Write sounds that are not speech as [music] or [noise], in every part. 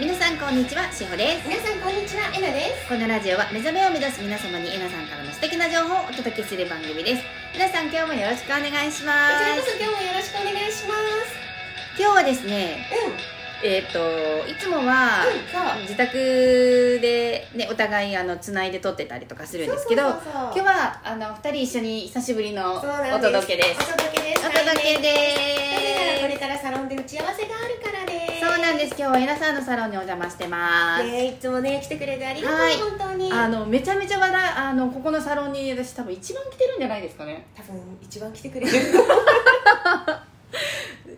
皆さんこんにちはしほです。皆さんこんにちはえなです。このラジオは目覚めを目指す皆様にえなさんからの素敵な情報をお届けする番組です。皆さん今日もよろしくお願いしまこちらこすそ今日もよろしくお願いします。今日はですねうん。えっ、といつもはうんそう。自宅でねお互いあのつないで撮ってたりとかするんですけどそうそうそうそう。今日はあの二人一緒に久しぶりのおそうなんです。届けです。お届けです。お届けなぜならこでれからサロンで打ち合わせがあるからですすそうなんです。今日はえなさんのサロンにお邪魔してます、ねいつもね来てくれてありがとう、はい。本当に。あのめちゃめちゃ話題あのここのサロンに私多分一番来てるんじゃないですかね。多分一番来てくれてる。[laughs]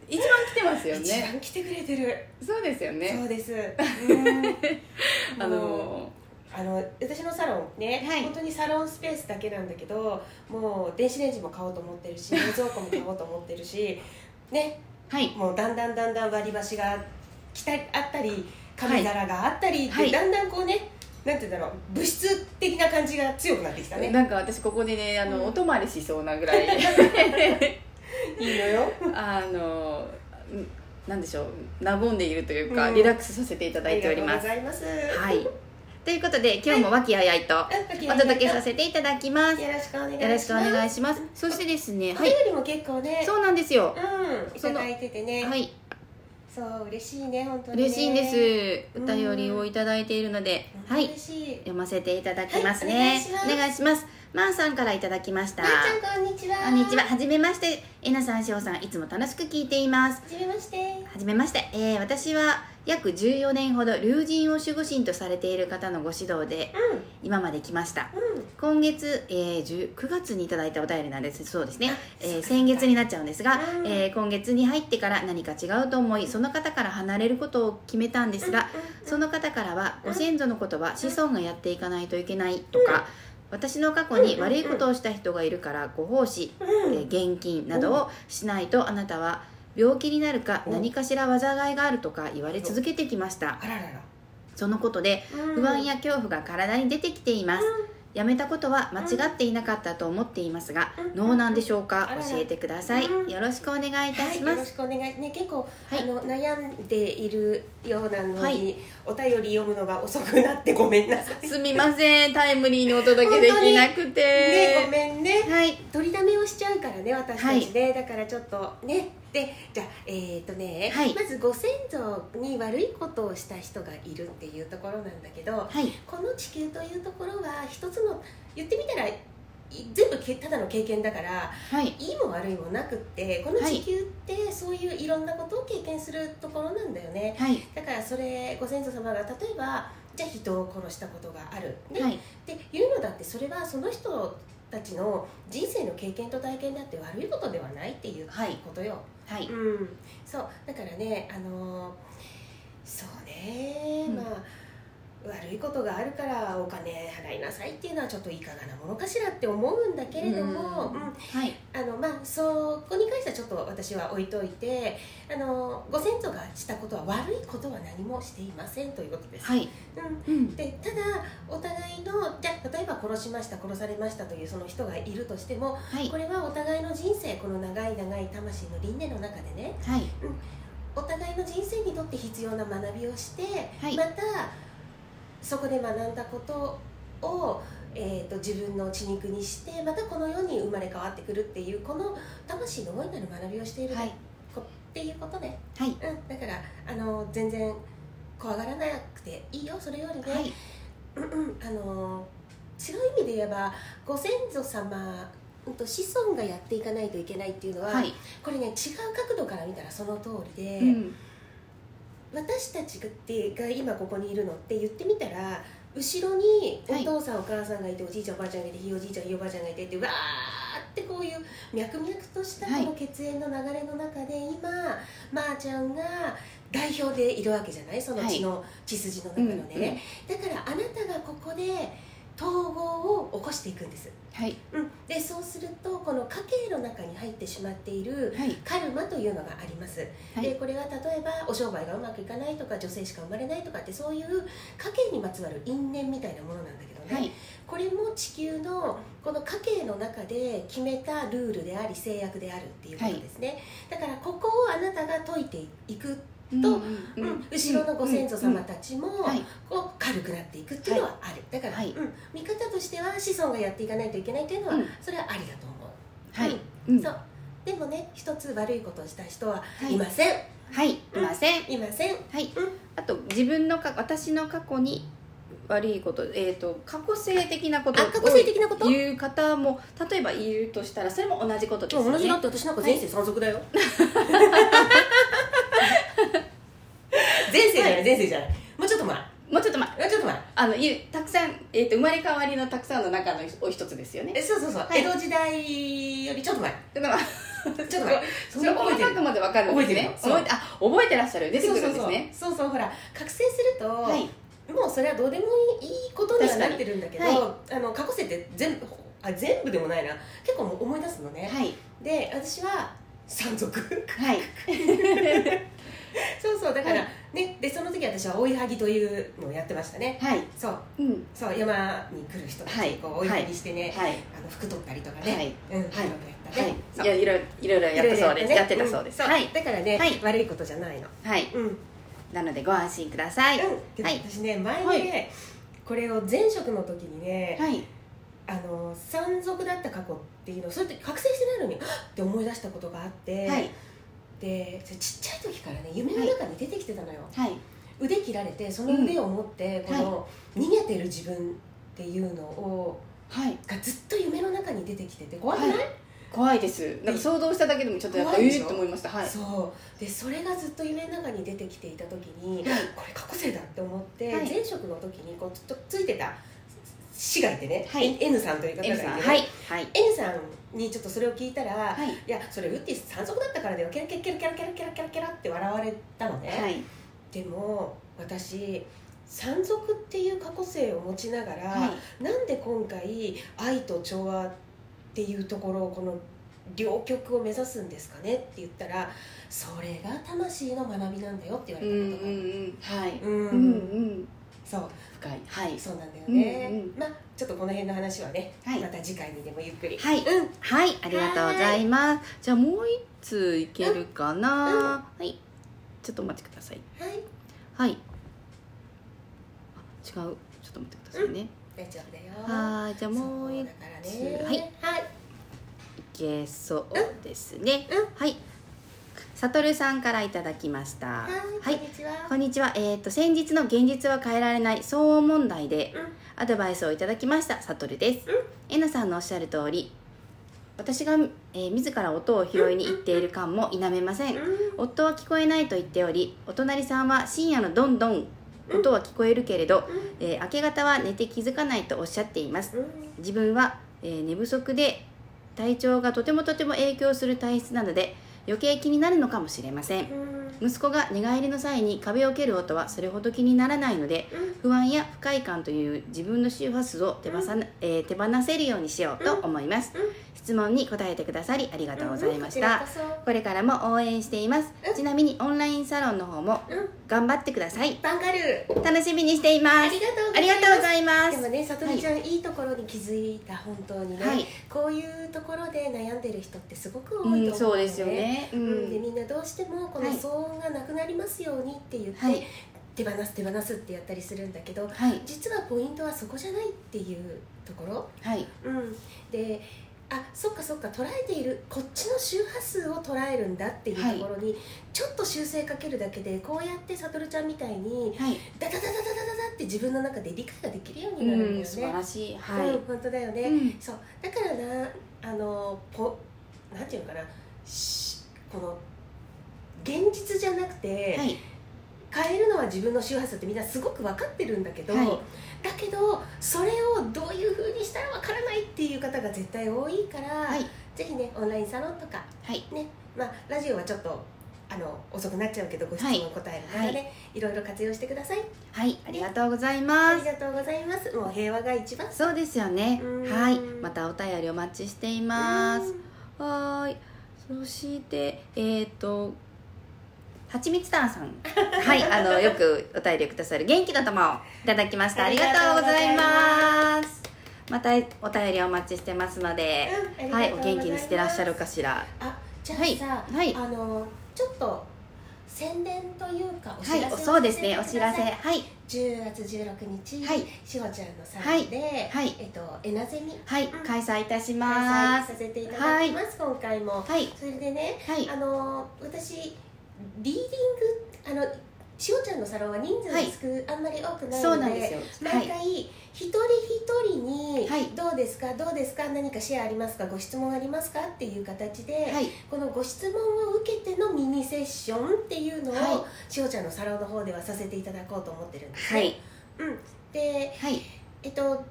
一番来てますよ一ね番来てくれてる。そうですよね。そうです。うん。[laughs] あのあの私のサロンね、はい。本当にサロンスペースだけなんだけどもう電子レンジも買おうと思ってるし冷蔵庫も買おうと思ってるしね。はい。もうだんだんだんだん割り箸が来たあったり紙皿があったりって、はい。だんだんこうねなんて言うんだろう物質的な感じが強くなってきたね。なんか私ここでねあの、うん。お泊まりしそうなぐらい。[laughs] いいのよ。あのうんなんでしょう和んでいるというか、うん。リラックスさせていただいておりありがますとうございます。はい。ということで今日も和気あいあいとうんお届けさせていただきます。よろしくお願いします。よろしくお願いします。そしてですねおはい。便りも結構ねそうなんですよ。うんいただいててね、はいそう嬉しいね本当にね。嬉しいんです。うんお便りをいただいているので。はい。読ませていただきますね、はいお願いします。まんさんからいただきました。まーちゃんこんにちは。こんにちは。はじめまして。えなさんしおさんいつも楽しく聞いています。はじめまして。はじめまして、えー私は約14年ほど龍神を守護神とされている方のご指導でう今まで来ました。んうん。今月、えー10 9月にいただいたお便りなんです。そうですね、えー先月になっちゃうんですが、うん。えー今月に入ってから何か違うと思いその方から離れることを決めたんですが、その方からはご先祖のことは子孫がやっていかないといけないとか、私の過去に悪いことをした人がいるからご奉仕、うん。えー現金などをしないとあなたは病気になるかうん何かしら災いがあるとか言われ続けてきました。あららら。そのことでうん。不安や恐怖が体に出てきています。やめたことは間違っていなかったと思っていますがうん。どうなんでしょうか？教えてください。うん。よろしくお願いいたします。はい、よろしくお願い。ね結構、はい。あの悩んでいるようなのに、はい。お便り読むのが遅くなってごめんなさい。すみません。タイムリーにお届けできなくねてごめんね。はい。取りだめをしちゃうからね私たちね、だからちょっとねでじゃあえっ、とね、はい。まずご先祖に悪いことをした人がいるっていうところなんだけどはい。この地球というところは一つの言ってみたらい全部けただの経験だからはい。いいも悪いもなくってこの地球ってそういういろんなことを経験するところなんだよね。はい。だからそれご先祖様が例えばじゃあ人を殺したことがある、ね。はい。っていうのだってそれはその人たちの人生の経験と体験であって悪いことではないっていうはい。ことよ、はい。うん。そう。だからねあのーそうね、うん。まあ悪いことがあるからお金払いなさいっていうのはちょっといかがなものかしらって思うんだけれども、うん。うん。はい。あのまあ、そこに関してはちょっと私は置いといてあのご先祖がしたことは悪いことは何もしていませんということです、はい。うん、うん。でただお互いのじゃあ例えば殺しました殺されましたというその人がいるとしてもはい。これはお互いの人生この長い長い魂の輪廻の中でねはい。お互いの人生にとって必要な学びをして、はい。またそこで学んだことを、えー、と自分の血肉にしてまたこの世に生まれ変わってくるっていうこの魂の大いなる学びをしている、はい。こっていうことね、はい。うん、だからあの全然怖がらなくていいよそれよりね、はい。うんうん。あの違う意味で言えばご先祖様うんと子孫がやっていかないといけないっていうのは、はい。これね違う角度から見たらその通りで、うん私たちがってが今ここにいるのって言ってみたら後ろにおはい。父さん、お母さんがいておじいちゃんおばあちゃんがいてひいおじいちゃんひいおばあちゃんがいてってわーってこういう脈々としたはい。この血縁の流れの中で今まー、ちゃんが代表でいるわけじゃない？その血の、血筋の中のね、だからあなたがここで統合を起こしていくんです、はい。うん、でそうするとこの家計の中に入ってしまっているはい。カルマというのがあります、はい。でこれは例えばお商売がうまくいかないとか女性しか生まれないとかってそういう家計にまつわる因縁みたいなものなんだけどね、はい。これも地球のこの家計の中で決めたルールであり制約であるっていうことですね、だからここをあなたが解いていくと後ろのご先祖様たちも、はい。こう軽くなっていくっていうのはある、だから、はい。うん、見方としては子孫がやっていかないといけないというのは、うん。それはありだと思う。はい、うん。うん。そう。でもね一つ悪いことをした人ははい。いません、はい。いません。いません。はい、うん。あと自分のか私の過去に悪いことえっ、と過去性的なことあ過去性的なこと？を言う方も例えばいるとしたらそれも同じことですよね。同じだって私なんか前世山賊だよ、前世じゃない、前世じゃない。もうちょっと前。ももうちょっとまうちょっと前。あのいたくさん、えー、と生まれ変わりのたくさんの中のお一つですよね。えそうそうそう、はい。江戸時代よりちょっと前。だからちょっと前 [laughs] それ細かくまでわかるんですね。覚えてあ覚えてらっしゃる。出てくるんですね。そうそうそう。そうほら。覚醒すると、はい。もうそれはどうでもいいことにはなってるんだけど、確かあの過去世って全部あ全部でもないな。結構思い出すのね、はい。で私は山賊。はい [laughs] そうだから、はねでその時私は追いはぎというのをやってましたね。はい。そう。うん。そう山に来る人たちにこう追いはぎしてね、はい。あの服取ったりとかね、はい。うん、はい。いろいろやったはね、そう。いいやいろいろいろいろやったそうです。やってたそうです。ん。はい。だからね、はい。悪いことじゃないの。はい。うん、うん、なのでご安心ください。でもはい。私ね前ね、はい。これを前職の時にね、はい。あの山賊だった過去っていうのをそれって覚醒してないのにって思い出したことがあって、はいでちっちゃい時からね夢の中に出てきてたのよ、はい。腕切られてその腕を持って、うんこの逃げてる自分っていうのをはい。がずっと夢の中に出てきてて怖くない、は怖いです。なんか想像しただけでもちょっとやっぱええと思いました。はい。そう。でそれがずっと夢の中に出てきていた時に、はい。これ過去性だって思って、はい。前職の時にこうずっとついてた死がいてね、はい。N さんという方がいて、ね。はい。はい。N さんにちょっとそれを聞いたら、はい。いやそれウッディ山賊だったからだよ。ケラケラケラケラケラケラケラケラって笑われたのね、はいでも私山賊っていう過去性を持ちながら、はいなんで今回愛と調和っていうところをこの両極を目指すんですかねって言ったらそれが魂の学びなんだよって言わうんれたことがあるはいうんうんうんそう。深い。はい。そうなんだよね、うんうん。まあちょっとこの辺の話はね、はい。また次回にでもゆっくり。はい。うん。はい。ありがとうございます。じゃあもう一通いけるかな。はい。ちょっとお待ちください。はい。はい。あ違う。ちょっと待ってくださいね。大丈夫だよ。はーい。じゃあもう一そうだからね。はい。はい。けそうですね。うん。はいさとるさんからいただきました。はいはい。こんにちは。えー、と先日の現実は変えられない騒音問題でうん。アドバイスをいただきました。さとるです、えなさんのおっしゃる通り私が、えー自ら音を拾いに行っている感も否めません、夫は聞こえないと言っておりお隣さんは深夜のどんどん音は聞こえるけれど、えー明け方は寝て気づかないとおっしゃっています。うん。自分は、えー寝不足で体調がとてもとても影響する体質なので余計気になるのかもしれません。うん息子が寝返りの際に壁を蹴る音はそれほど気にならないので不安や不快感という自分の周波数を手放,、えー手放せるようにしようと思います、うん。質問に答えてくださりありがとうございました、うん。これからも応援しています。うん。ちなみにオンラインサロンの方も頑張ってください。バンガルー。楽しみにしています。ありがとうございます。でもねさとみちゃん、い、いところに気づいた本当にね、はい。こういうところで悩んでる人ってすごく多いと思うん、そうですよね、ううん。んでみんなどうしてもこのはい騒音がなくなりますようにって言って、はい。手放す手放すってやったりするんだけどはい。実はポイントはそこじゃないっていうところ、はい。うん、であそっかそっか捉えているこっちの周波数を捉えるんだっていうところに、ちょっと修正かけるだけでこうやってさとるちゃんみたいにはい。ダダダダダダダって自分の中で理解ができるようになるんだよね、うん素晴らしいはい、うん、本当だよね、うんそうだからなあのポなんていうのかなしこの現実じゃなくて、はい。変えるのは自分の周波数ってみんなすごく分かってるんだけど、はい。だけどそれをどういうふうにしたら分からないっていう方が絶対多いから、はい。ぜひねオンラインサロンとかはい。ねまあラジオはちょっとあの遅くなっちゃうけどご質問はい答えるからね、い、ろいろ活用してください。はい。ありがとうございあます。りがとうございます。もう平和が一番。そうですよね。うん。はい。またお便りお待ちしています。うん。はーい。そしてえっ、とはちみつたんさん。はいあのよくお便りくださる元気の玉をいただきました。ありがとうございます。またお便りお待ちしてますので、うんはいお元気にしてらっしゃるかしら。あじゃあはいあのちょっと宣伝というかお知はいらせをそうですねお知らせ。はい。10月16日、はい。しほちゃんのサはいロンで、はい。えっとエナゼミはいうん。開催いたし開ます。催させていただきます、今回も。はい。それでねはい。あの私リーディングあのしおちゃんのサロンは人数が少、あんまり多くないのでで毎回一人一人に、はいどうですかどうですか何かシェアありますかご質問ありますかっていう形で、はい。このご質問を受けてのミニセッションっていうのを、はい。しおちゃんのサロンの方ではさせていただこうと思ってるんですね、はい。うん、ではい。えっと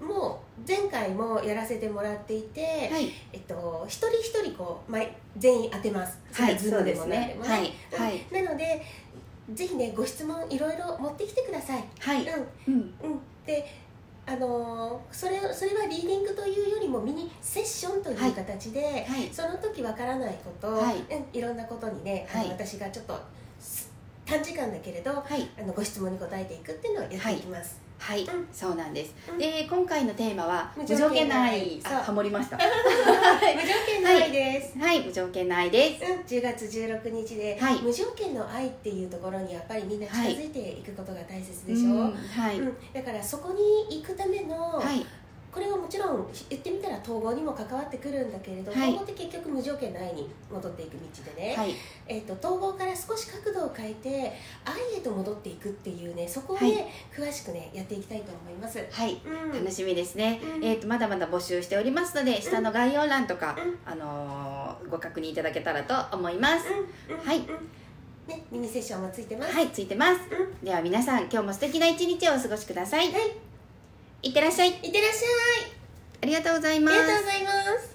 もう前回もやらせてもらっていて、はい。えっと、一人一人こう毎全員当てます。はいズームでもねはいはいうん。なのでぜひねご質問いろいろ持ってきてください、はい。うん。うん。うん、であのーそれそれはリーディングというよりもミニセッションという形で、はい。その時わからないこと、はい。うん、いろんなことにね、はい。私がちょっとす短時間だけれどはい。あのご質問に答えていくっていうのをやっていきます、はいうん。そうなんです。うん。で今回のテーマは無無条条件の件の愛愛あハモりました。[laughs] 無条件の愛です、はい。無条件の愛です。うん、10月16日で、はい。無条件の愛っていうところにやっぱりみんな近づいていくことが大切でしょ、うんはい。うん、だからそこに行くための、はいこれはもちろん言ってみたら統合にも関わってくるんだけれど、はい。統合って結局無条件の愛に戻っていく道でね、はい。えー、と統合から少し角度を変えて愛へと戻っていくっていうねそこをね、詳しくねやっていきたいと思います、はい。うん、楽しみですね、うん。えー、とまだまだ募集しておりますので下の概要欄とか、うん。あのーご確認いただけたらと思います、はい。うん。ね、ミニセッションもついてます。はいついてます。うん。では皆さん今日も素敵な一日をお過ごしください、はいいってらっしゃい。いってらっしゃい。ありがとうございます。ありがとうございます